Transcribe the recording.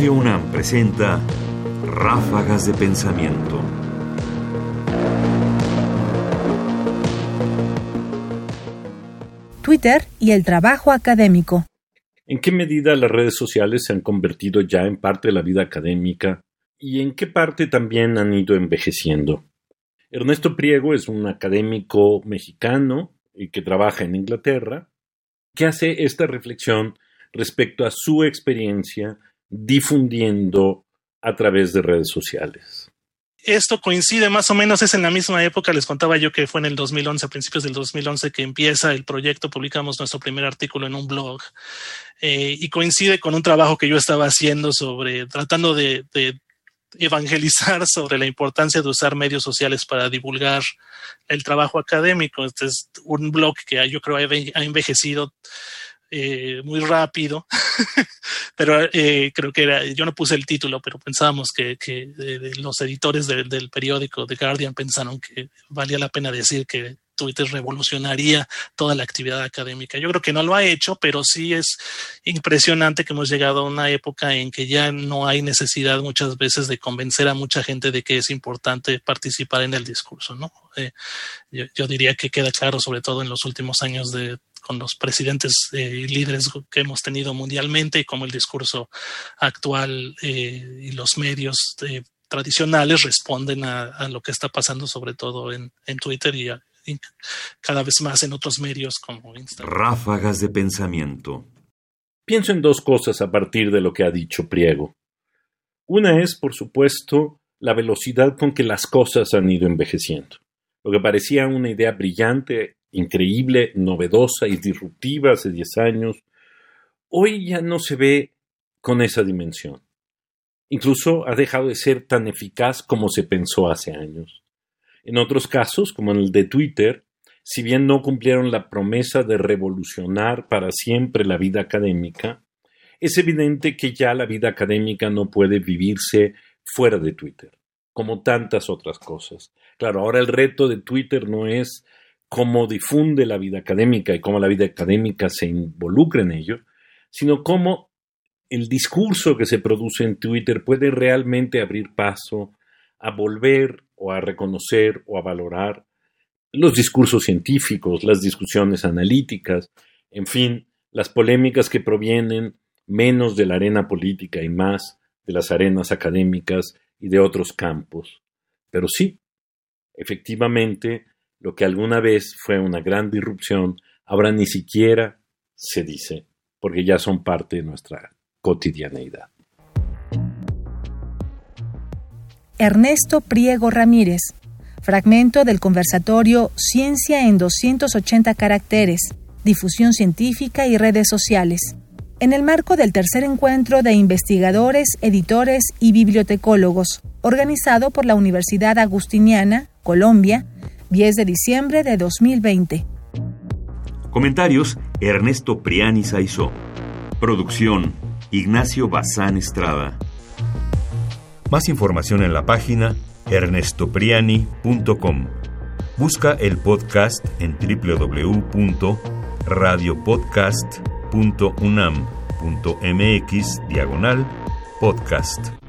Radio UNAM presenta Ráfagas de Pensamiento. Twitter y el trabajo académico. ¿En qué medida las redes sociales se han convertido ya en parte de la vida académica y en qué parte también han ido envejeciendo? Ernesto Priego es un académico mexicano y que trabaja en Inglaterra, que hace esta reflexión respecto a su experiencia difundiendo a través de redes sociales. Esto coincide más o menos, es en la misma época, les contaba yo que fue en el 2011, a principios del 2011, que empieza el proyecto, publicamos nuestro primer artículo en un blog eh, y coincide con un trabajo que yo estaba haciendo sobre, tratando de, de evangelizar sobre la importancia de usar medios sociales para divulgar el trabajo académico. Este es un blog que yo creo ha envejecido eh, muy rápido, pero eh, creo que era, yo no puse el título, pero pensábamos que, que los editores del periódico The Guardian pensaron que valía la pena decir que Twitter revolucionaría toda la actividad académica. Yo creo que no lo ha hecho, pero sí es impresionante que hemos llegado a una época en que ya no hay necesidad muchas veces de convencer a mucha gente de que es importante participar en el discurso, ¿no? Eh, yo, yo, diría que queda claro, sobre todo en los últimos años de con los presidentes y eh, líderes que hemos tenido mundialmente y como el discurso actual eh, y los medios eh, tradicionales responden a, lo que está pasando sobre todo en, Twitter y, cada vez más en otros medios como Instagram. Ráfagas de pensamiento. Pienso en dos cosas a partir de lo que ha dicho Priego. Una es, por supuesto, la velocidad con que las cosas han ido envejeciendo. Lo que parecía una idea brillante increíble, novedosa y disruptiva hace 10 años, hoy ya no se ve con esa dimensión. Incluso ha dejado de ser tan eficaz como se pensó hace años. En otros casos, como en el de Twitter, si bien no cumplieron la promesa de revolucionar para siempre la vida académica, es evidente que ya la vida académica no puede vivirse fuera de Twitter, como tantas otras cosas. Claro, ahora el reto de Twitter no es cómo difunde la vida académica y cómo la vida académica se involucra en ello, sino cómo el discurso que se produce en Twitter puede realmente abrir paso a volver o a reconocer o a valorar los discursos científicos, las discusiones analíticas, en fin, las polémicas que provienen menos de la arena política y más de las arenas académicas y de otros campos. Pero sí, efectivamente, lo que alguna vez fue una gran disrupción, ahora ni siquiera se dice, porque ya son parte de nuestra cotidianeidad. Ernesto Priego Ramírez, fragmento del conversatorio Ciencia en 280 caracteres, difusión científica y redes sociales. En el marco del tercer encuentro de investigadores, editores y bibliotecólogos, organizado por la Universidad Agustiniana, Colombia, 10 de diciembre de 2020. Comentarios: Ernesto Priani Saizó. Producción: Ignacio Bazán Estrada. Más información en la página ernestopriani.com. Busca el podcast en www.radiopodcast.unam.mx diagonal podcast.